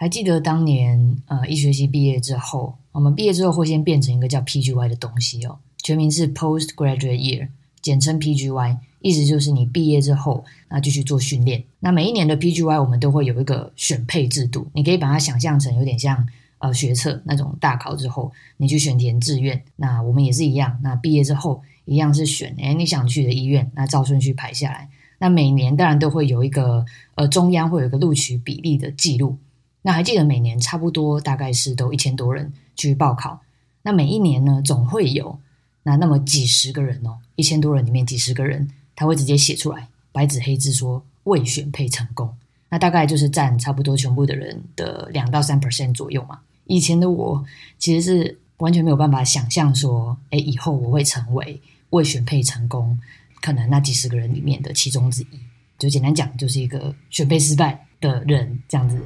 还记得当年呃一学期毕业之后，我们毕业之后会先变成一个叫 PGY 的东西哦，全名是 Postgraduate Year，简称 PGY，意思就是你毕业之后那继续做训练。那每一年的 PGY 我们都会有一个选配制度，你可以把它想象成有点像呃学测那种大考之后你去选填志愿，那我们也是一样，那毕业之后一样是选哎你想去的医院，那照顺序排下来。那每年当然都会有一个呃中央会有一个录取比例的记录。那还记得每年差不多大概是都一千多人去报考，那每一年呢总会有那那么几十个人哦，一千多人里面几十个人他会直接写出来白纸黑字说未选配成功，那大概就是占差不多全部的人的两到三 percent 左右嘛。以前的我其实是完全没有办法想象说，哎，以后我会成为未选配成功可能那几十个人里面的其中之一。就简单讲，就是一个选配失败的人这样子。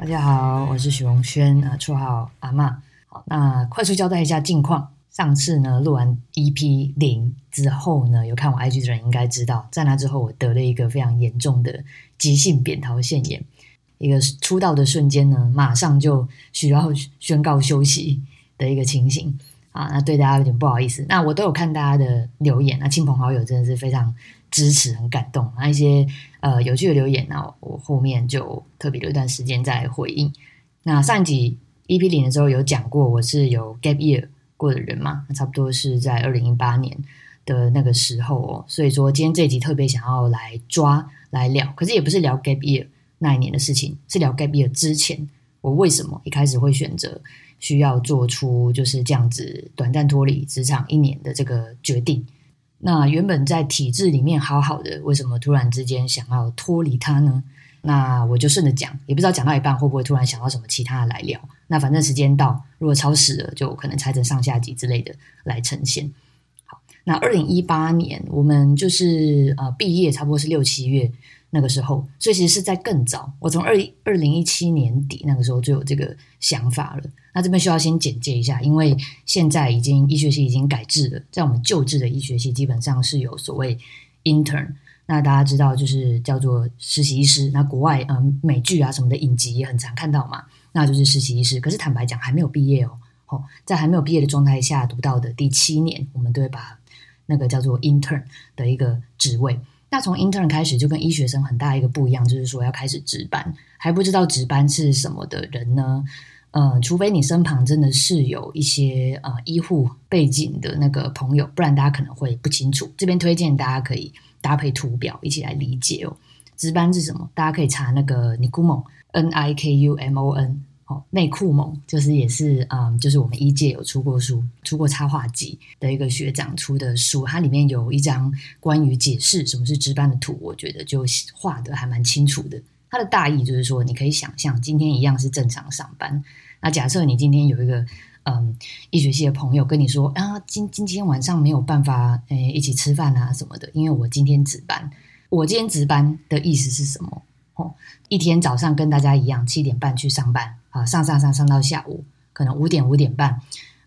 大家好，我是许荣轩啊，绰号阿妈。好，那快速交代一下近况。上次呢录完 EP 零之后呢，有看我 IG 的人应该知道，在那之后我得了一个非常严重的急性扁桃腺炎。一个出道的瞬间呢，马上就需要宣告休息的一个情形啊，那对大家有点不好意思。那我都有看大家的留言，那亲朋好友真的是非常支持，很感动。那一些呃有趣的留言，那我后面就特别留一段时间再回应。那上一集 EP 零的时候有讲过，我是有 gap year。过的人嘛，差不多是在二零一八年的那个时候哦。所以说，今天这集特别想要来抓来聊，可是也不是聊 gap year 那一年的事情，是聊 gap year 之前，我为什么一开始会选择需要做出就是这样子短暂脱离职场一年的这个决定。那原本在体制里面好好的，为什么突然之间想要脱离它呢？那我就顺着讲，也不知道讲到一半会不会突然想到什么其他的来聊。那反正时间到，如果超时了，就可能拆成上下集之类的来呈现。好，那二零一八年我们就是呃毕业，差不多是六七月那个时候，所以其实是在更早。我从二二零一七年底那个时候就有这个想法了。那这边需要先简介一下，因为现在已经医学系已经改制了，在我们旧制的医学系基本上是有所谓 intern。那大家知道，就是叫做实习医师。那国外，嗯，美剧啊什么的影集也很常看到嘛。那就是实习医师。可是坦白讲，还没有毕业哦。哦，在还没有毕业的状态下读到的第七年，我们都会把那个叫做 intern 的一个职位。那从 intern 开始，就跟医学生很大一个不一样，就是说要开始值班。还不知道值班是什么的人呢？呃，除非你身旁真的是有一些呃医护背景的那个朋友，不然大家可能会不清楚。这边推荐大家可以。搭配图表一起来理解哦。值班是什么？大家可以查那个 Nikumon N I K U M O N 哦，内裤蒙就是也是嗯，就是我们一届有出过书、出过插画集的一个学长出的书，它里面有一张关于解释什么是值班的图，我觉得就画的还蛮清楚的。它的大意就是说，你可以想象今天一样是正常上班，那假设你今天有一个。嗯，医学系的朋友跟你说啊，今今天晚上没有办法诶一起吃饭啊什么的，因为我今天值班。我今天值班的意思是什么？哦，一天早上跟大家一样七点半去上班啊，上上上上到下午，可能五点五点半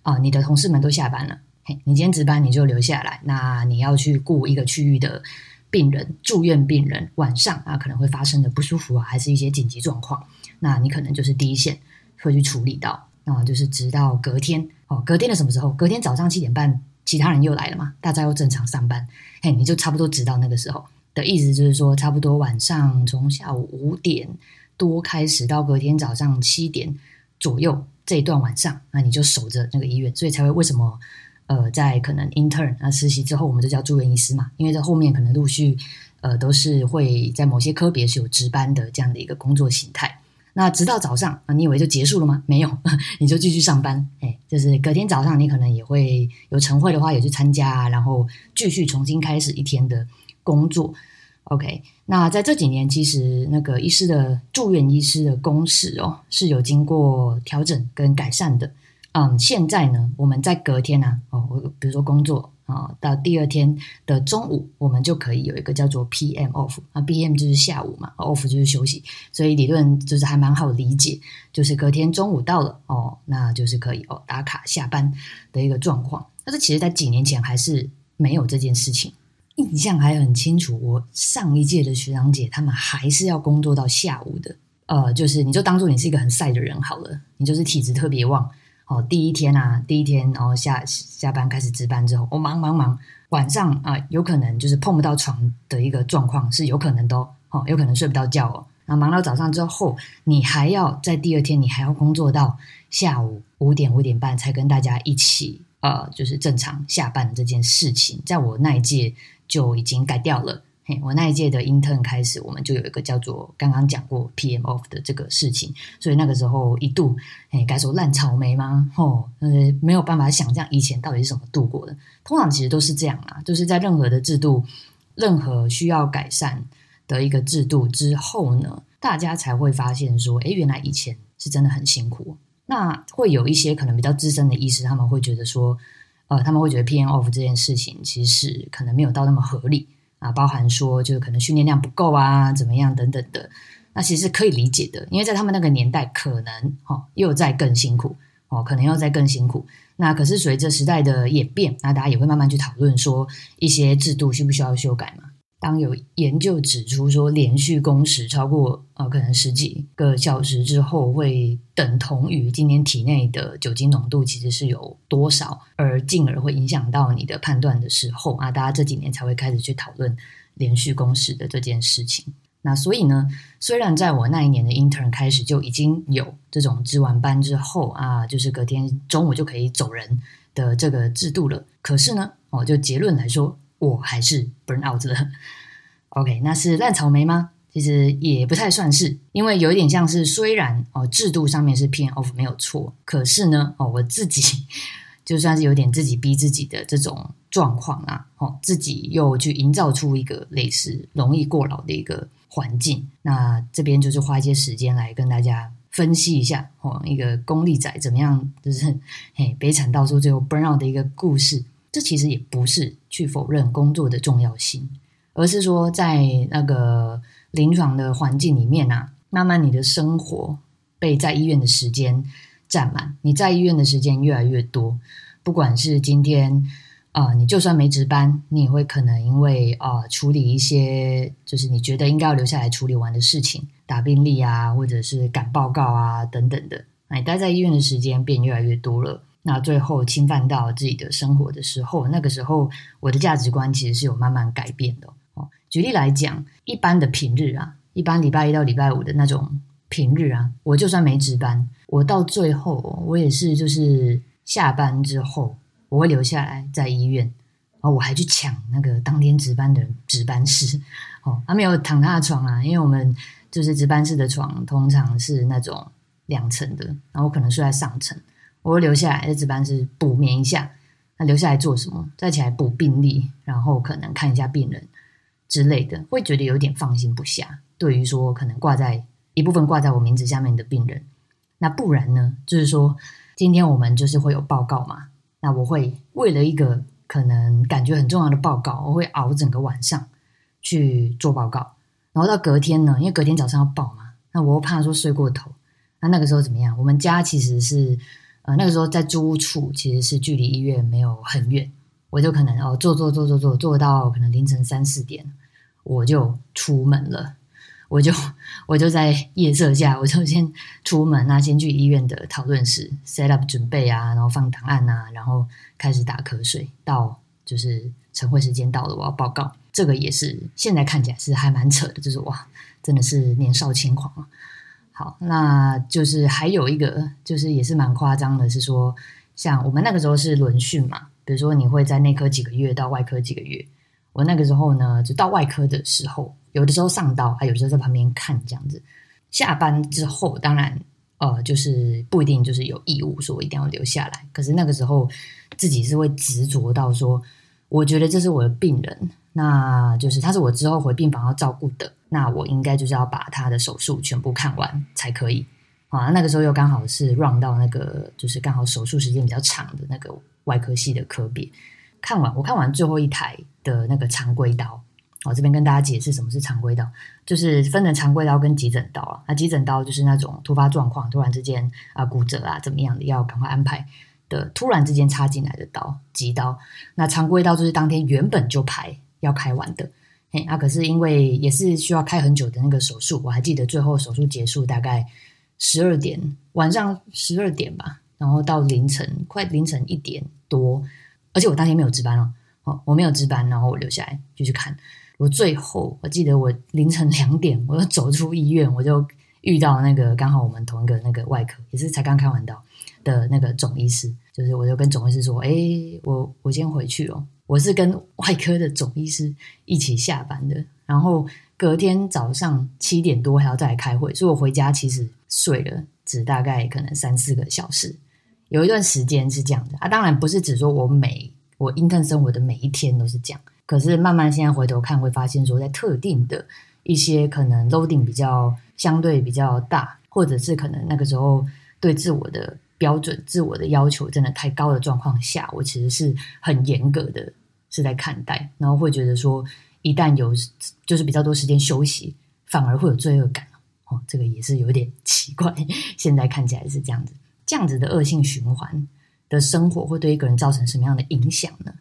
啊，你的同事们都下班了，嘿，你今天值班你就留下来，那你要去顾一个区域的病人，住院病人，晚上啊可能会发生的不舒服啊，还是一些紧急状况，那你可能就是第一线会去处理到。啊，就是直到隔天哦，隔天的什么时候？隔天早上七点半，其他人又来了嘛，大家又正常上班，嘿，你就差不多直到那个时候的意思，就是说差不多晚上从下午五点多开始到隔天早上七点左右这一段晚上，那你就守着那个医院，所以才会为什么呃，在可能 intern 啊实习之后，我们就叫住院医师嘛，因为在后面可能陆续呃都是会在某些科别是有值班的这样的一个工作形态。那直到早上啊，你以为就结束了吗？没有，你就继续上班。哎，就是隔天早上，你可能也会有晨会的话，也去参加，然后继续重新开始一天的工作。OK，那在这几年，其实那个医师的住院医师的工时哦，是有经过调整跟改善的。嗯，现在呢，我们在隔天呢，哦，我比如说工作啊，到第二天的中午，我们就可以有一个叫做 PM off 啊，PM 就是下午嘛，off 就是休息，所以理论就是还蛮好理解，就是隔天中午到了哦，那就是可以哦打卡下班的一个状况。但是其实，在几年前还是没有这件事情，印象还很清楚。我上一届的学长姐他们还是要工作到下午的，呃，就是你就当做你是一个很晒的人好了，你就是体质特别旺。哦，第一天啊，第一天，然后下下班开始值班之后，我忙忙忙，晚上啊，有可能就是碰不到床的一个状况，是有可能都哦，有可能睡不到觉哦。然后忙到早上之后，你还要在第二天，你还要工作到下午五点五点半才跟大家一起呃，就是正常下班的这件事情，在我那一届就已经改掉了。嘿我那一届的 intern 开始，我们就有一个叫做刚刚讲过 PM off 的这个事情，所以那个时候一度，嘿，该说烂草莓吗？哦，呃，没有办法想象以前到底是怎么度过的。通常其实都是这样啊，就是在任何的制度、任何需要改善的一个制度之后呢，大家才会发现说，哎，原来以前是真的很辛苦。那会有一些可能比较资深的医师，他们会觉得说，呃，他们会觉得 PN off 这件事情其实可能没有到那么合理。啊，包含说就是可能训练量不够啊，怎么样等等的，那其实可以理解的，因为在他们那个年代，可能哈又在更辛苦哦，可能又在更辛苦。那可是随着时代的演变，那大家也会慢慢去讨论说一些制度需不需要修改嘛。当有研究指出说，连续工时超过呃可能十几个小时之后，会等同于今天体内的酒精浓度其实是有多少，而进而会影响到你的判断的时候啊，大家这几年才会开始去讨论连续工时的这件事情。那所以呢，虽然在我那一年的 intern 开始就已经有这种值完班之后啊，就是隔天中午就可以走人的这个制度了，可是呢，哦，就结论来说。我还是 burn out 的，OK，那是烂草莓吗？其实也不太算是，因为有一点像是，虽然哦制度上面是 PM off 没有错，可是呢哦我自己 就算是有点自己逼自己的这种状况啊，哦自己又去营造出一个类似容易过劳的一个环境，那这边就是花一些时间来跟大家分析一下哦一个功利仔怎么样，就是 嘿悲惨到说最后 burn out 的一个故事。这其实也不是去否认工作的重要性，而是说在那个临床的环境里面啊，慢慢你的生活被在医院的时间占满，你在医院的时间越来越多。不管是今天啊，你就算没值班，你也会可能因为啊处理一些就是你觉得应该要留下来处理完的事情，打病历啊，或者是赶报告啊等等的，你待在医院的时间变越来越多了。那最后侵犯到自己的生活的时候，那个时候我的价值观其实是有慢慢改变的哦。举例来讲，一般的平日啊，一般礼拜一到礼拜五的那种平日啊，我就算没值班，我到最后我也是就是下班之后，我会留下来在医院，然后我还去抢那个当天值班的值班室哦，他没有躺他的床啊，因为我们就是值班室的床通常是那种两层的，然后我可能睡在上层。我会留下来在值班室补眠一下，那留下来做什么？再起来补病历，然后可能看一下病人之类的，会觉得有点放心不下。对于说可能挂在一部分挂在我名字下面的病人，那不然呢？就是说今天我们就是会有报告嘛，那我会为了一个可能感觉很重要的报告，我会熬整个晚上去做报告，然后到隔天呢，因为隔天早上要报嘛，那我又怕说睡过头，那那个时候怎么样？我们家其实是。呃，那个时候在租屋处，其实是距离医院没有很远，我就可能哦坐坐坐坐坐坐到可能凌晨三四点，我就出门了，我就我就在夜色下，我就先出门啊，先去医院的讨论室 set up 准备啊，然后放档案啊，然后开始打瞌睡，到就是晨会时间到了，我要报告，这个也是现在看起来是还蛮扯的，就是哇，真的是年少轻狂啊。好，那就是还有一个，就是也是蛮夸张的，是说，像我们那个时候是轮训嘛，比如说你会在内科几个月到外科几个月，我那个时候呢，就到外科的时候，有的时候上刀，还有时候在旁边看这样子。下班之后，当然呃，就是不一定就是有义务说我一定要留下来，可是那个时候自己是会执着到说，我觉得这是我的病人，那就是他是我之后回病房要照顾的。那我应该就是要把他的手术全部看完才可以啊！那个时候又刚好是 run 到那个，就是刚好手术时间比较长的那个外科系的科别。看完我看完最后一台的那个常规刀，我这边跟大家解释什么是常规刀，就是分成常规刀跟急诊刀啊。那急诊刀就是那种突发状况，突然之间啊骨折啊怎么样的，要赶快安排的，突然之间插进来的刀，急刀。那常规刀就是当天原本就排要开完的，嘿，啊可是因为也是需要开很久的那个手术，我还记得最后手术结束大概十二点，晚上十二点吧，然后到凌晨快凌晨一点多。而且我当天没有值班哦，哦，我没有值班，然后我留下来继续看。我最后我记得我凌晨两点，我就走出医院，我就遇到那个刚好我们同一个那个外科，也是才刚开完刀的那个总医师，就是我就跟总医师说：“哎，我我先回去哦，我是跟外科的总医师一起下班的，然后隔天早上七点多还要再来开会，所以我回家其实睡了只大概可能三四个小时。”有一段时间是这样的啊，当然不是只说我每我 intern 生活的每一天都是这样，可是慢慢现在回头看会发现说，在特定的一些可能 loading 比较相对比较大，或者是可能那个时候对自我的标准、自我的要求真的太高的状况下，我其实是很严格的是在看待，然后会觉得说，一旦有就是比较多时间休息，反而会有罪恶感哦，这个也是有点 奇怪，现在看起来是这样子。这样子的恶性循环的生活会对一个人造成什么样的影响呢？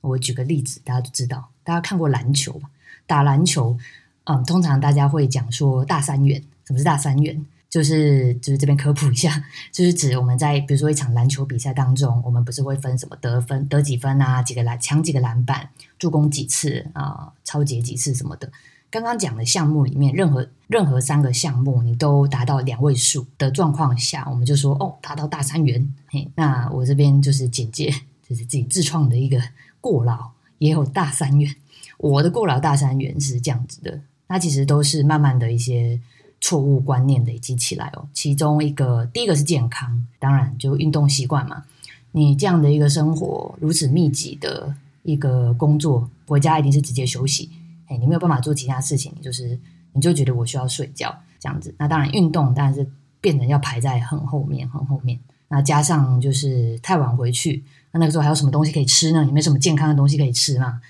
我举个例子，大家都知道，大家看过篮球吧？打篮球，嗯，通常大家会讲说大三元。什么是大三元？就是就是这边科普一下，就是指我们在比如说一场篮球比赛当中，我们不是会分什么得分得几分啊，几个篮抢几个篮板，助攻几次啊，超截几次什么的。刚刚讲的项目里面，任何任何三个项目你都达到两位数的状况下，我们就说哦，达到大三元。嘿，那我这边就是简介，就是自己自创的一个过劳，也有大三元。我的过劳大三元是这样子的，那其实都是慢慢的一些错误观念累积起来哦。其中一个第一个是健康，当然就运动习惯嘛。你这样的一个生活如此密集的一个工作，回家一定是直接休息。哎，你没有办法做其他事情，就是你就觉得我需要睡觉这样子。那当然运动当然是变成要排在很后面、很后面。那加上就是太晚回去，那那个时候还有什么东西可以吃呢？也没什么健康的东西可以吃嘛。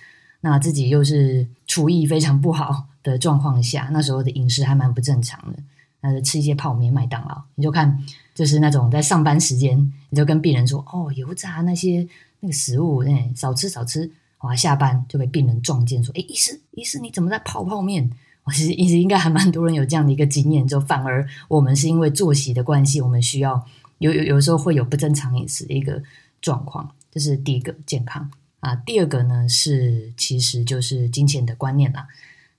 那自己又是厨艺非常不好的状况下，那时候的饮食还蛮不正常的。那就吃一些泡面、麦当劳。你就看，就是那种在上班时间，你就跟病人说：“哦，油炸那些那个食物，哎，少吃少吃。”哇！下班就被病人撞见，说：“哎，医师，医师，你怎么在泡泡面？”我其实一直应该还蛮多人有这样的一个经验，就反而我们是因为作息的关系，我们需要有有有时候会有不正常饮食的一个状况。这是第一个健康啊。第二个呢是其实就是金钱的观念啦。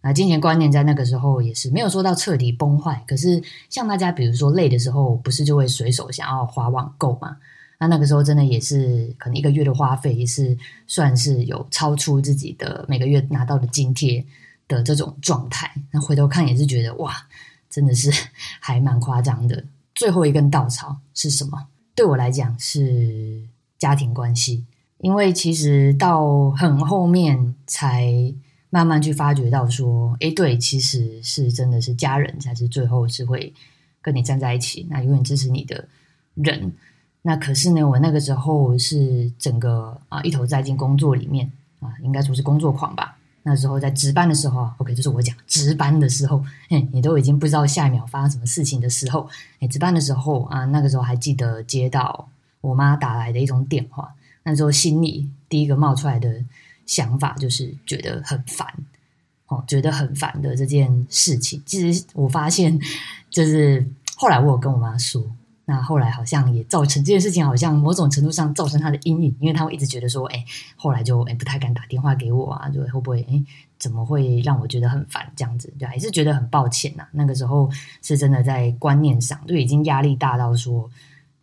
啊，金钱观念在那个时候也是没有说到彻底崩坏，可是像大家比如说累的时候，不是就会随手想要花网购嘛？那那个时候真的也是可能一个月的花费也是算是有超出自己的每个月拿到的津贴的这种状态。那回头看也是觉得哇，真的是 还蛮夸张的。最后一根稻草是什么？对我来讲是家庭关系，因为其实到很后面才慢慢去发觉到说，哎，对，其实是真的是家人才是最后是会跟你站在一起，那永远支持你的人。那可是呢，我那个时候是整个啊一头栽进工作里面啊，应该说是工作狂吧。那时候在值班的时候，OK，就是我讲值班的时候，嘿，你都已经不知道下一秒发生什么事情的时候，哎，值班的时候啊，那个时候还记得接到我妈打来的一通电话，那时候心里第一个冒出来的想法就是觉得很烦，哦，觉得很烦的这件事情。其实我发现，就是后来我有跟我妈说。那后来好像也造成这件事情，好像某种程度上造成他的阴影，因为他会一直觉得说，哎，后来就哎不太敢打电话给我啊，就会不会哎怎么会让我觉得很烦这样子，对，还是觉得很抱歉呐。那个时候是真的在观念上就已经压力大到说，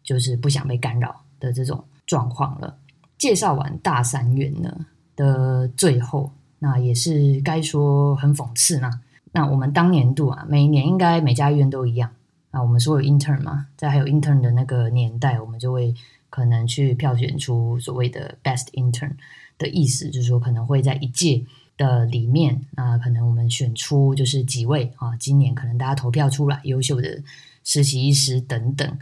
就是不想被干扰的这种状况了。介绍完大三元呢的最后，那也是该说很讽刺嘛。那我们当年度啊，每一年应该每家医院都一样。那我们说有 intern 嘛，在还有 intern 的那个年代，我们就会可能去票选出所谓的 best intern 的意思，就是说可能会在一届的里面啊，可能我们选出就是几位啊，今年可能大家投票出来优秀的实习医师等等。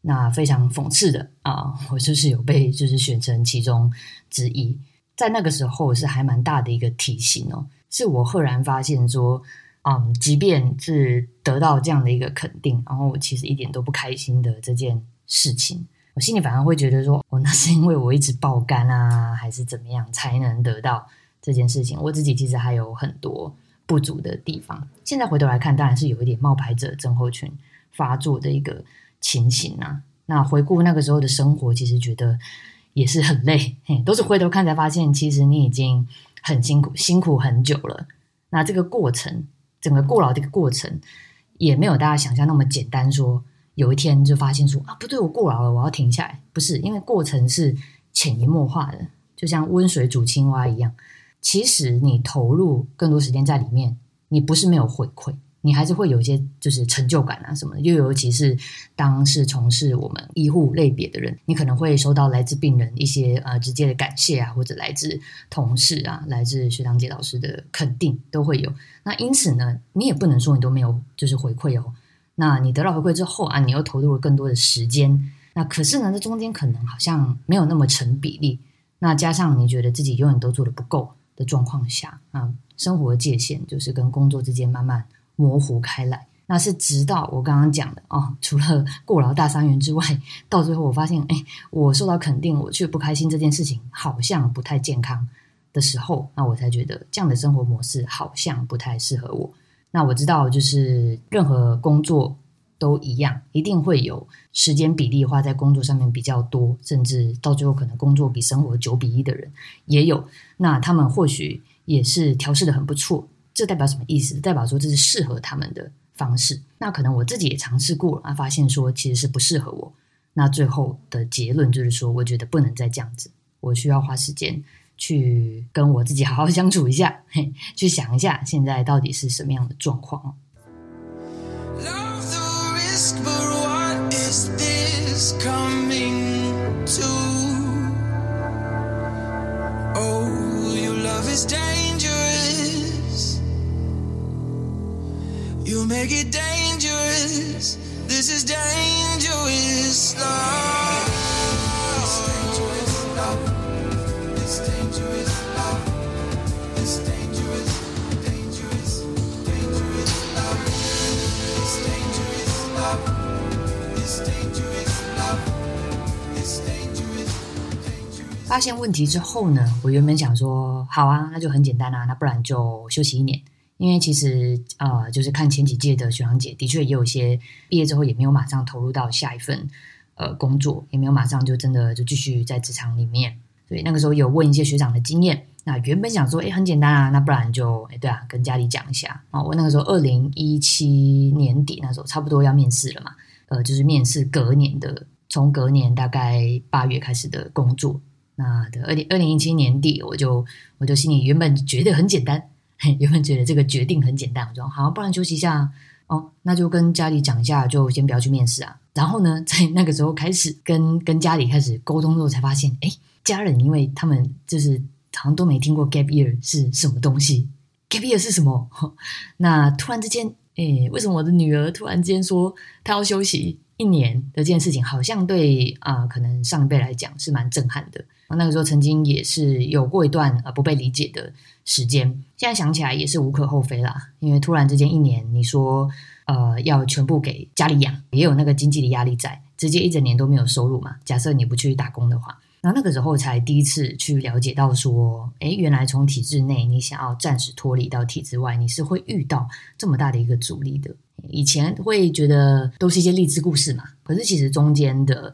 那非常讽刺的啊，我就是有被就是选成其中之一。在那个时候是还蛮大的一个提醒哦，是我赫然发现说，嗯，即便是得到这样的一个肯定，然后我其实一点都不开心的这件事情，我心里反而会觉得说，哦，那是因为我一直爆肝啊，还是怎么样才能得到这件事情？我自己其实还有很多不足的地方。现在回头来看，当然是有一点冒牌者症候群发作的一个情形啊。那回顾那个时候的生活，其实觉得。也是很累，嘿，都是回头看才发现，其实你已经很辛苦，辛苦很久了。那这个过程，整个过劳的一个过程，也没有大家想象那么简单。说有一天就发现说啊，不对，我过劳了，我要停下来。不是，因为过程是潜移默化的，就像温水煮青蛙一样。其实你投入更多时间在里面，你不是没有回馈。你还是会有一些就是成就感啊什么的，又尤其是当是从事我们医护类别的人，你可能会收到来自病人一些呃直接的感谢啊，或者来自同事啊，来自学长姐老师的肯定都会有。那因此呢，你也不能说你都没有就是回馈哦。那你得到回馈之后啊，你又投入了更多的时间，那可是呢，这中间可能好像没有那么成比例。那加上你觉得自己永远都做的不够的状况下啊，生活的界限就是跟工作之间慢慢。模糊开来，那是直到我刚刚讲的哦，除了过劳大三元之外，到最后我发现，哎，我受到肯定，我却不开心，这件事情好像不太健康的时候，那我才觉得这样的生活模式好像不太适合我。那我知道，就是任何工作都一样，一定会有时间比例花在工作上面比较多，甚至到最后可能工作比生活九比一的人也有。那他们或许也是调试的很不错。这代表什么意思？代表说这是适合他们的方式。那可能我自己也尝试过了啊，发现说其实是不适合我。那最后的结论就是说，我觉得不能再这样子，我需要花时间去跟我自己好好相处一下，嘿，去想一下现在到底是什么样的状况。You make it dangerous. This is dangerous love. This dangerous love. This dangerous love. This dangerous, dangerous, dangerous love. This dangerous love. This dangerous love it's dangerous dangerous. 发现问题之后呢，我原本想说，好啊，那就很简单啊，那不然就休息一年。因为其实啊，就是看前几届的学长姐，的确也有些毕业之后也没有马上投入到下一份呃工作，也没有马上就真的就继续在职场里面。所以那个时候有问一些学长的经验。那原本想说，哎，很简单啊，那不然就哎，对啊，跟家里讲一下啊。我那个时候二零一七年底那时候差不多要面试了嘛，呃，就是面试隔年的，从隔年大概八月开始的工作。那的二零二零一七年底，我就我就心里原本觉得很简单。有没有觉得这个决定很简单？我说好，不然休息一下哦，那就跟家里讲一下，就先不要去面试啊。然后呢，在那个时候开始跟跟家里开始沟通之后，才发现，哎，家人因为他们就是好像都没听过 gap year 是什么东西，gap year 是什么？那突然之间，哎，为什么我的女儿突然之间说她要休息一年的这件事情，好像对啊，可能上一辈来讲是蛮震撼的。那个时候曾经也是有过一段呃不被理解的时间，现在想起来也是无可厚非啦。因为突然之间一年，你说呃要全部给家里养，也有那个经济的压力在，直接一整年都没有收入嘛。假设你不去打工的话，然后那个时候才第一次去了解到说，哎，原来从体制内你想要暂时脱离到体制外，你是会遇到这么大的一个阻力的。以前会觉得都是一些励志故事嘛，可是其实中间的。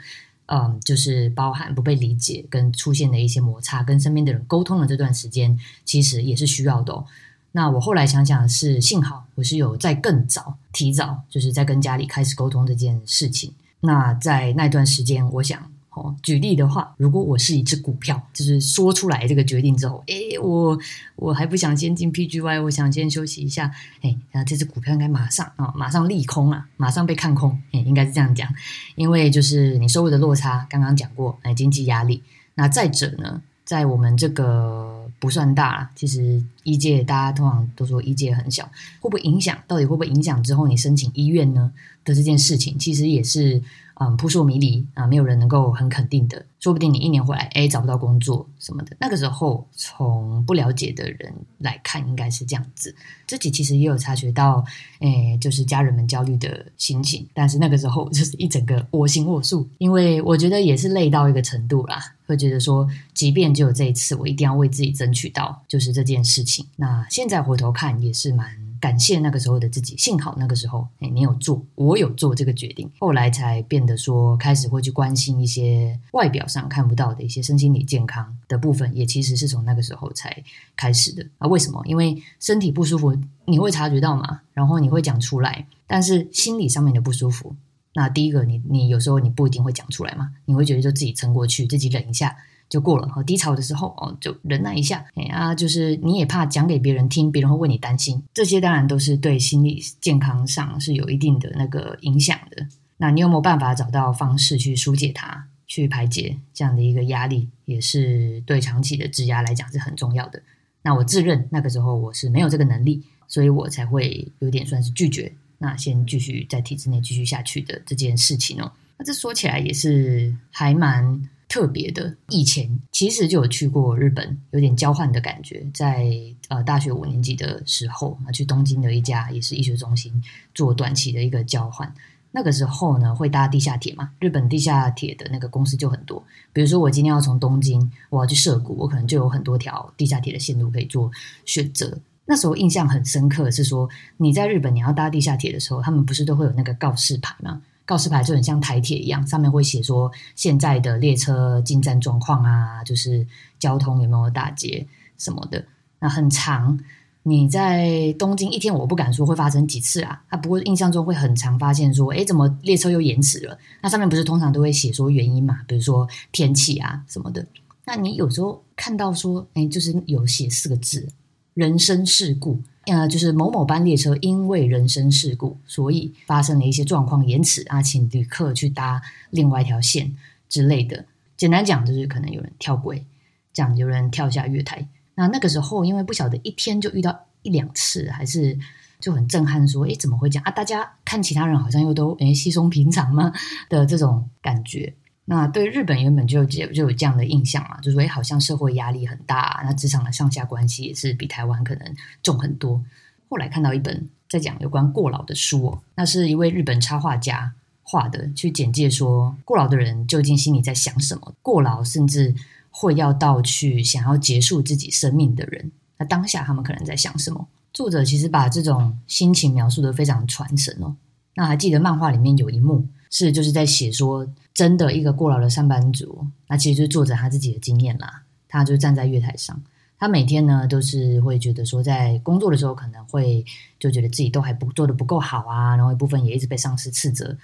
嗯，就是包含不被理解跟出现的一些摩擦，跟身边的人沟通的这段时间，其实也是需要的。那我后来想想，是幸好我是有在更早、提早，就是在跟家里开始沟通这件事情。那在那段时间，我想。哦，举例的话，如果我是一只股票，就是说出来这个决定之后，诶，我我还不想先进 PGY，我想先休息一下。诶，那这只股票应该马上啊，马上利空啊，马上被看空。诶，应该是这样讲，因为就是你收入的落差，刚刚讲过，哎，经济压力。那再者呢，在我们这个不算大，其实医界大家通常都说医界很小，会不会影响？到底会不会影响之后你申请医院呢的这件事情，其实也是。嗯，扑朔迷离啊，没有人能够很肯定的。说不定你一年回来，哎，找不到工作什么的。那个时候，从不了解的人来看，应该是这样子。自己其实也有察觉到，哎，就是家人们焦虑的心情。但是那个时候，就是一整个我行我素，因为我觉得也是累到一个程度啦，会觉得说，即便只有这一次，我一定要为自己争取到，就是这件事情。那现在回头看，也是蛮。感谢那个时候的自己，幸好那个时候，哎，你有做，我有做这个决定，后来才变得说开始会去关心一些外表上看不到的一些身心理健康的部分，也其实是从那个时候才开始的啊。为什么？因为身体不舒服你会察觉到嘛，然后你会讲出来，但是心理上面的不舒服，那第一个你你有时候你不一定会讲出来嘛，你会觉得就自己撑过去，自己忍一下。就过了哈，低潮的时候哦，就忍耐一下。哎啊，就是你也怕讲给别人听，别人会为你担心。这些当然都是对心理健康上是有一定的那个影响的。那你有没有办法找到方式去疏解它，去排解这样的一个压力，也是对长期的质压来讲是很重要的。那我自认那个时候我是没有这个能力，所以我才会有点算是拒绝。那先继续在体制内继续下去的这件事情哦。那这说起来也是还蛮。特别的，以前其实就有去过日本，有点交换的感觉。在呃大学五年级的时候，去东京的一家也是医学中心做短期的一个交换。那个时候呢，会搭地下铁嘛？日本地下铁的那个公司就很多。比如说我今天要从东京我要去涩谷，我可能就有很多条地下铁的线路可以做选择。那时候印象很深刻是说，你在日本你要搭地下铁的时候，他们不是都会有那个告示牌吗？告示牌就很像台铁一样，上面会写说现在的列车进站状况啊，就是交通有没有打劫什么的。那很长，你在东京一天，我不敢说会发生几次啊。啊，不过印象中会很长，发现说，哎，怎么列车又延迟了？那上面不是通常都会写说原因嘛？比如说天气啊什么的。那你有时候看到说，哎，就是有写四个字：人生事故。呃，就是某某班列车因为人身事故，所以发生了一些状况延迟啊，请旅客去搭另外一条线之类的。简单讲，就是可能有人跳轨，这样有人跳下月台。那那个时候，因为不晓得一天就遇到一两次，还是就很震撼，说，诶怎么会这样啊？大家看其他人好像又都诶稀松平常吗的这种感觉。那对日本原本就就就有这样的印象嘛，就说哎，好像社会压力很大，那职场的上下关系也是比台湾可能重很多。后来看到一本在讲有关过劳的书，那是一位日本插画家画的，去简介说过劳的人究竟心里在想什么，过劳甚至会要到去想要结束自己生命的人，那当下他们可能在想什么？作者其实把这种心情描述的非常传神哦。那还记得漫画里面有一幕是就是在写说。真的一个过劳的上班族，那其实就是作者他自己的经验啦。他就站在月台上，他每天呢都是会觉得说，在工作的时候可能会就觉得自己都还不做的不够好啊，然后一部分也一直被上司斥责。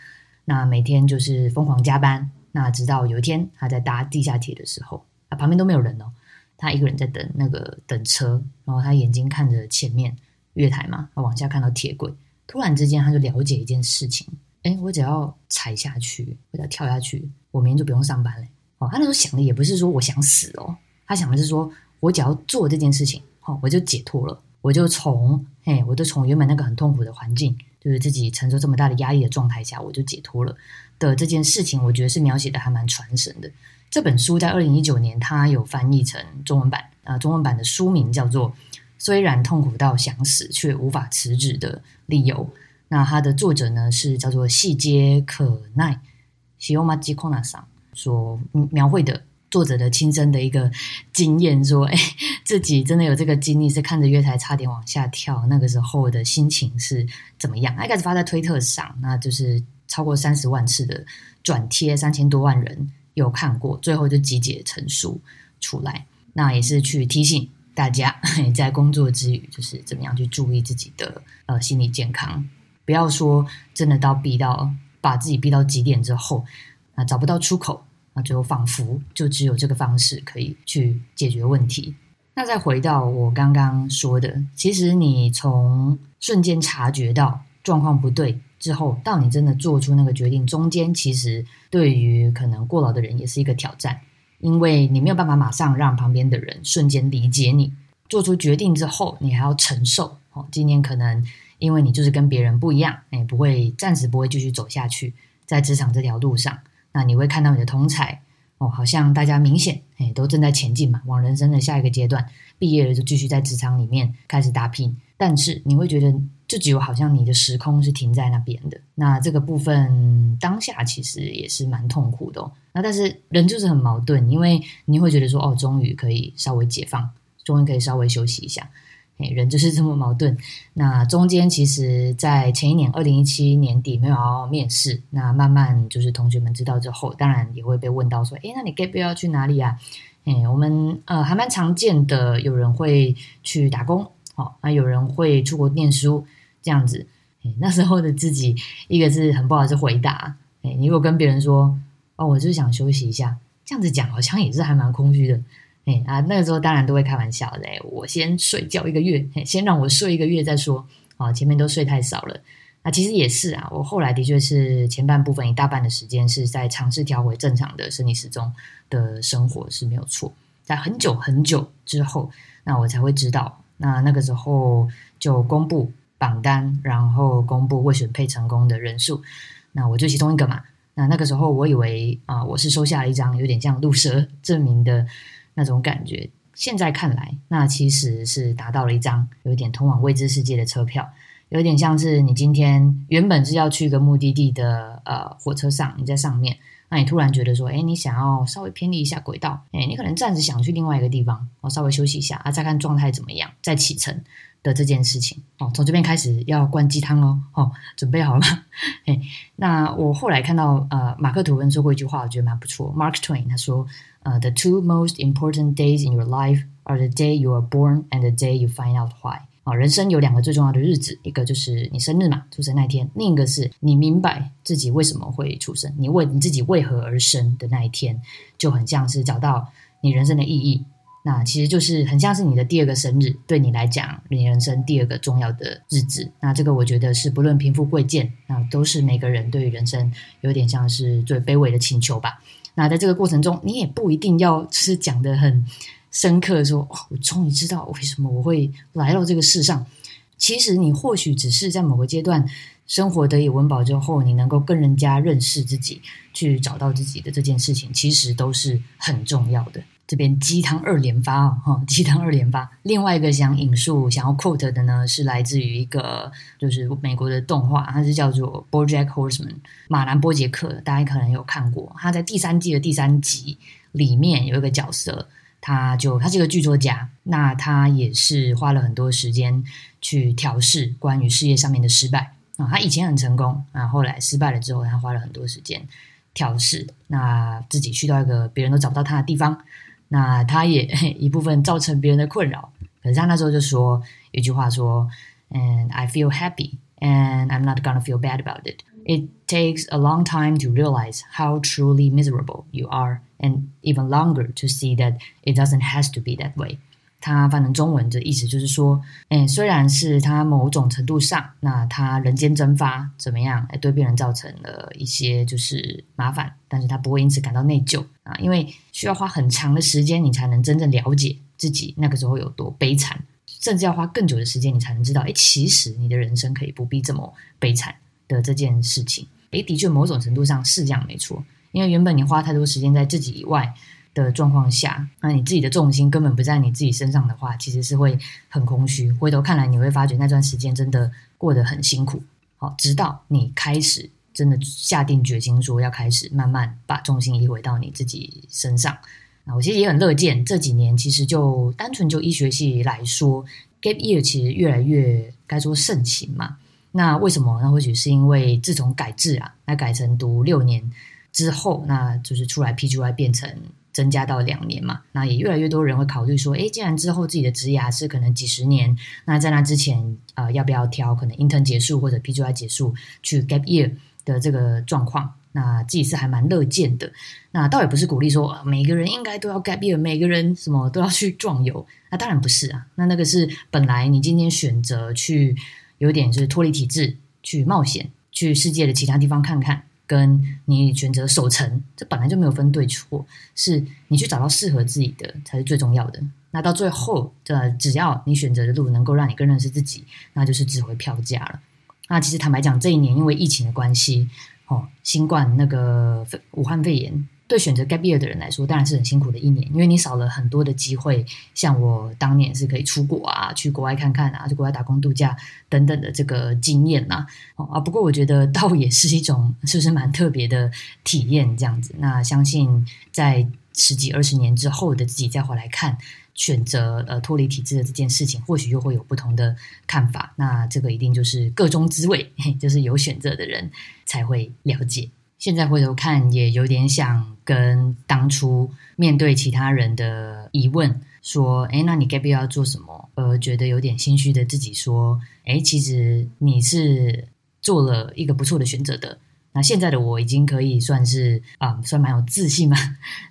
那每天就是疯狂加班。那直到有一天他在搭地下铁的时候，啊旁边都没有人哦，他一个人在等那个等车，然后他眼睛看着前面月台嘛，他往下看到铁轨，突然之间他就了解一件事情。哎，我只要踩下去，或者跳下去，我明天就不用上班了。哦，他那时候想的也不是说我想死哦，他想的是说我只要做这件事情，哦，我就解脱了，我就从嘿，我就从原本那个很痛苦的环境，就是自己承受这么大的压力的状态下，我就解脱了的这件事情，我觉得是描写的还蛮传神的。这本书在二零一九年，它有翻译成中文版啊，中文版的书名叫做《虽然痛苦到想死，却无法辞职的理由》。那它的作者呢是叫做细街可奈，西欧马吉库纳桑所描绘的作者的亲身的一个经验，说哎自己真的有这个经历，是看着月台差点往下跳，那个时候的心情是怎么样？一开始发在推特上，那就是超过三十万次的转贴，三千多万人有看过，最后就集结成书出来。那也是去提醒大家，在工作之余，就是怎么样去注意自己的呃心理健康。不要说真的到逼到把自己逼到极点之后，啊找不到出口，啊最后仿佛就只有这个方式可以去解决问题。那再回到我刚刚说的，其实你从瞬间察觉到状况不对之后，到你真的做出那个决定，中间其实对于可能过劳的人也是一个挑战，因为你没有办法马上让旁边的人瞬间理解你。做出决定之后，你还要承受哦。今天可能因为你就是跟别人不一样，哎，不会暂时不会继续走下去，在职场这条路上，那你会看到你的同才哦，好像大家明显哎都正在前进嘛，往人生的下一个阶段，毕业了就继续在职场里面开始打拼，但是你会觉得。就只有好像你的时空是停在那边的，那这个部分当下其实也是蛮痛苦的。那但是人就是很矛盾，因为你会觉得说哦，终于可以稍微解放，终于可以稍微休息一下。哎，人就是这么矛盾。那中间其实，在前一年二零一七年底没有好好面试，那慢慢就是同学们知道之后，当然也会被问到说，哎，那你 gap 要去哪里啊？哎，我们呃还蛮常见的，有人会去打工，好，那有人会出国念书。这样子，那时候的自己，一个是很不好意思回答。哎，你如果跟别人说，哦，我就是想休息一下，这样子讲好像也是还蛮空虚的。哎啊，那个时候当然都会开玩笑的。我先睡觉一个月，先让我睡一个月再说。啊，前面都睡太少了。那其实也是啊，我后来的确是前半部分一大半的时间是在尝试调回正常的生理时钟的生活是没有错。在很久很久之后，那我才会知道，那那个时候就公布。榜单，然后公布未选配成功的人数，那我就其中一个嘛。那那个时候我以为啊，我是收下了一张有点像入蛇证明的那种感觉。现在看来，那其实是达到了一张有点通往未知世界的车票，有点像是你今天原本是要去一个目的地的呃火车上，你在上面，那你突然觉得说，哎，你想要稍微偏离一下轨道，哎，你可能暂时想去另外一个地方，我稍微休息一下啊，再看状态怎么样，再启程。的这件事情哦，从这边开始要灌鸡汤哦，哦，准备好了吗？嘿，那我后来看到呃，马克吐温说过一句话，我觉得蛮不错。Mark Twain 他说，呃，The two most important days in your life are the day you are born and the day you find out why。啊，人生有两个最重要的日子，一个就是你生日嘛，出生那一天；另一个是你明白自己为什么会出生，你为你自己为何而生的那一天，就很像是找到你人生的意义。那其实就是很像是你的第二个生日，对你来讲，你人生第二个重要的日子。那这个我觉得是不论贫富贵贱，那都是每个人对于人生有点像是最卑微的请求吧。那在这个过程中，你也不一定要就是讲的很深刻，说哦，我终于知道为什么我会来到这个世上。其实你或许只是在某个阶段生活得以温饱之后，你能够跟人家认识自己，去找到自己的这件事情，其实都是很重要的。这边鸡汤二连发哦，哈，鸡汤二连发。另外一个想引述、想要 quote 的呢，是来自于一个就是美国的动画，它是叫做《BoJack Horseman》马兰波杰克，大家可能有看过。他在第三季的第三集里面有一个角色，他就他是个剧作家，那他也是花了很多时间去调试关于事业上面的失败啊。他以前很成功啊，后来失败了之后，他花了很多时间调试，那自己去到一个别人都找不到他的地方。那他也一部分造成别人的困扰，可是他那时候就说一句话说，And I feel happy, and I'm not gonna feel bad about it. It takes a long time to realize how truly miserable you are, and even longer to see that it doesn't has to be that way. 他翻成中文的意思就是说，哎，虽然是他某种程度上，那他人间蒸发怎么样，哎，对别人造成了一些就是麻烦，但是他不会因此感到内疚啊，因为需要花很长的时间，你才能真正了解自己那个时候有多悲惨，甚至要花更久的时间，你才能知道，哎，其实你的人生可以不必这么悲惨的这件事情，哎，的确某种程度上是这样没错，因为原本你花太多时间在自己以外。的状况下，那你自己的重心根本不在你自己身上的话，其实是会很空虚。回头看来，你会发觉那段时间真的过得很辛苦。好，直到你开始真的下定决心说要开始慢慢把重心移回到你自己身上。那我其实也很乐见这几年，其实就单纯就医学系来说，gap year 其实越来越该说盛行嘛。那为什么？那或许是因为自从改制啊，那改成读六年之后，那就是出来 PGY 变成。增加到两年嘛，那也越来越多人会考虑说，诶，既然之后自己的职涯是可能几十年，那在那之前，呃，要不要挑可能 intern 结束或者 PGY 结束去 gap year 的这个状况？那自己是还蛮乐见的。那倒也不是鼓励说每个人应该都要 gap year，每个人什么都要去壮游。那当然不是啊，那那个是本来你今天选择去有点就是脱离体制去冒险，去世界的其他地方看看。跟你选择守成，这本来就没有分对错，是你去找到适合自己的才是最重要的。那到最后，这只要你选择的路能够让你更认识自己，那就是值回票价了。那其实坦白讲，这一年因为疫情的关系，哦，新冠那个武汉肺炎。对选择 gap year 的人来说，当然是很辛苦的一年，因为你少了很多的机会。像我当年是可以出国啊，去国外看看啊，去国外打工度假等等的这个经验呐。啊，不过我觉得倒也是一种，是不是蛮特别的体验？这样子，那相信在十几二十年之后的自己再回来看选择呃脱离体制的这件事情，或许又会有不同的看法。那这个一定就是个中滋味，就是有选择的人才会了解。现在回头看，也有点想跟当初面对其他人的疑问说：“哎，那你 gap year 要做什么？”呃，觉得有点心虚的自己说：“哎，其实你是做了一个不错的选择的。”那现在的我已经可以算是啊，算蛮有自信嘛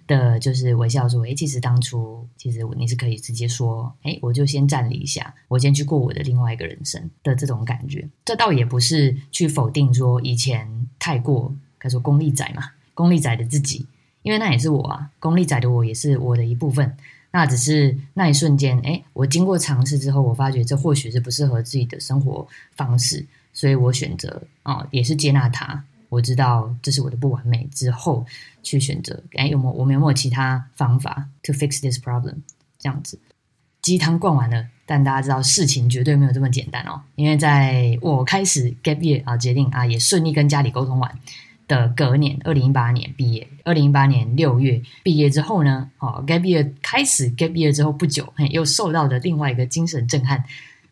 的，就是微笑说：“哎，其实当初其实你是可以直接说：‘哎，我就先站离一下，我先去过我的另外一个人生’的这种感觉。这倒也不是去否定说以前太过。”他说：“功利仔嘛，功利仔的自己，因为那也是我啊，功利仔的我也是我的一部分。那只是那一瞬间，哎，我经过尝试之后，我发觉这或许是不适合自己的生活方式，所以我选择啊，也是接纳它。我知道这是我的不完美之后，去选择，哎，有没我们有没有其他方法 to fix this problem？这样子，鸡汤灌完了，但大家知道事情绝对没有这么简单哦。因为在我开始 gap year 啊，决定啊，也顺利跟家里沟通完。”的隔年，二零一八年毕业。二零一八年六月毕业之后呢，哦，gap year 开始 gap year 之后不久，嘿又受到了另外一个精神震撼。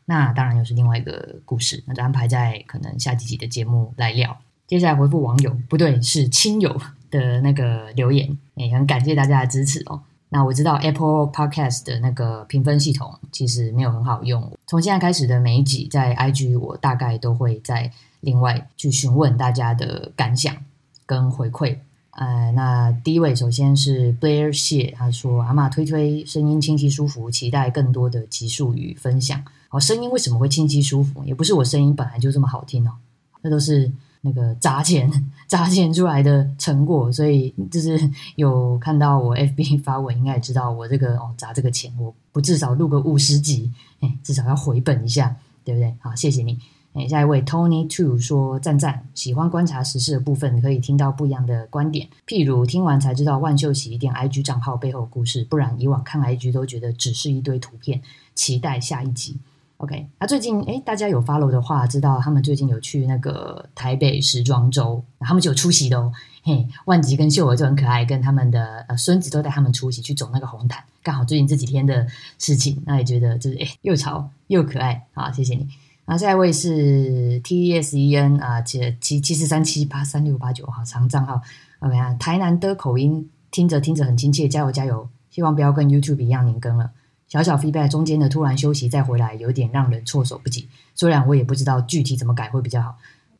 那当然又是另外一个故事，那就安排在可能下几集的节目来聊。接下来回复网友，不对，是亲友的那个留言，也很感谢大家的支持哦。那我知道 Apple Podcast 的那个评分系统其实没有很好用，从现在开始的每一集在 IG 我大概都会在。另外，去询问大家的感想跟回馈。呃，那第一位首先是 Blair 谢，他说：“阿妈推推声音清晰舒服，期待更多的集数与分享。”哦，声音为什么会清晰舒服？也不是我声音本来就这么好听哦，那都是那个砸钱砸钱出来的成果。所以就是有看到我 FB 发文，应该也知道我这个哦砸这个钱，我不至少录个五十集，哎，至少要回本一下，对不对？好，谢谢你。哎，下一位 Tony Two 说赞赞，喜欢观察时事的部分，可以听到不一样的观点。譬如听完才知道万秀洗衣店 IG 账号背后故事，不然以往看 IG 都觉得只是一堆图片。期待下一集。OK，那最近哎，大家有 follow 的话，知道他们最近有去那个台北时装周，他们就有出席的哦。嘿，万吉跟秀儿就很可爱，跟他们的呃孙子都带他们出席去走那个红毯。刚好最近这几天的事情，那也觉得就是哎，又潮又可爱。好，谢谢你。那下一位是 T E S E N 啊，七七七四三七八三六八九，好长账号。OK 啊，台南的口音听着听着很亲切，加油加油！希望不要跟 YouTube 一样年更了。小小 feedback 中间的突然休息再回来，有点让人措手不及。虽然我也不知道具体怎么改会比较好。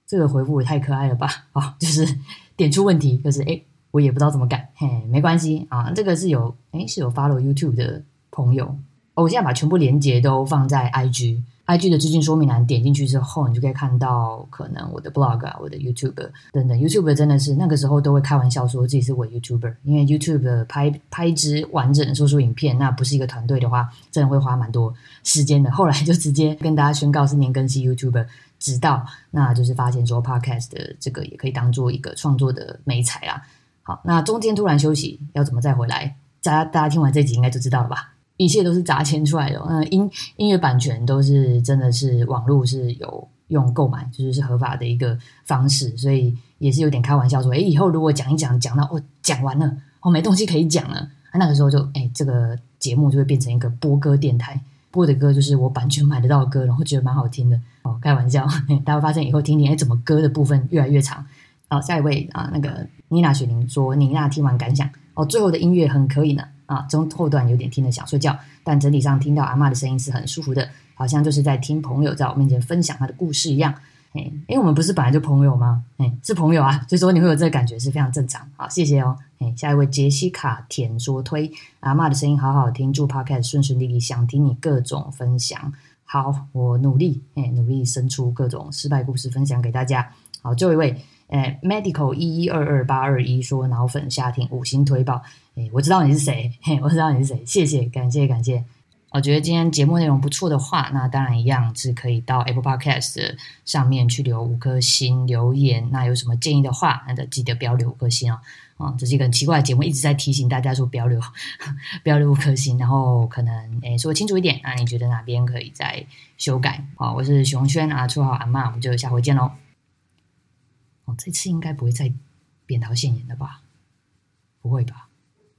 这个回复也太可爱了吧！啊，就是点出问题，就是哎，我也不知道怎么改。嘿，没关系啊，这个是有哎是有 follow YouTube 的朋友。哦我现在把全部连接都放在 IG。I G 的资讯说明栏点进去之后，你就可以看到可能我的 blog 啊、我的 YouTube 等等。YouTube 真的是那个时候都会开玩笑说自己是我 YouTuber，因为 YouTube 拍拍一支完整的说书影片，那不是一个团队的话，真的会花蛮多时间的。后来就直接跟大家宣告是年更新 YouTuber，直到那就是发现说 Podcast 的这个也可以当做一个创作的美材啦。好，那中间突然休息，要怎么再回来？大家大家听完这集应该就知道了吧？一切都是砸钱出来的，嗯，音音乐版权都是真的是网络是有用购买，就是是合法的一个方式，所以也是有点开玩笑说，哎，以后如果讲一讲，讲到哦讲完了，哦没东西可以讲了，那个时候就哎这个节目就会变成一个播歌电台，播的歌就是我版权买得到的歌，然后觉得蛮好听的，哦开玩笑，大家会发现以后听听，哎怎么歌的部分越来越长。好，下一位啊，那个妮娜雪玲说，妮娜听完感想，哦最后的音乐很可以呢。啊，中后段有点听得想睡觉，但整体上听到阿妈的声音是很舒服的，好像就是在听朋友在我面前分享他的故事一样。哎，因为我们不是本来就朋友吗？哎，是朋友啊，所以说你会有这个感觉是非常正常。好，谢谢哦。哎，下一位杰西卡甜说推阿妈的声音好好听，祝 Podcast 顺顺利利，想听你各种分享。好，我努力，哎，努力生出各种失败故事分享给大家。好，最后一位。哎，medical 一一二二八二一说脑粉夏天五星推爆，哎，我知道你是谁，嘿，我知道你是谁，谢谢，感谢，感谢。我觉得今天节目内容不错的话，那当然一样是可以到 Apple Podcast 上面去留五颗星留言。那有什么建议的话，那记得不要留五颗星哦。啊，这是一个很奇怪的节目，一直在提醒大家说不要留，不要留五颗星。然后可能诶说清楚一点，那你觉得哪边可以再修改？好，我是熊轩啊，绰号阿妈，我们就下回见喽。哦，这次应该不会再扁桃腺炎了吧？不会吧？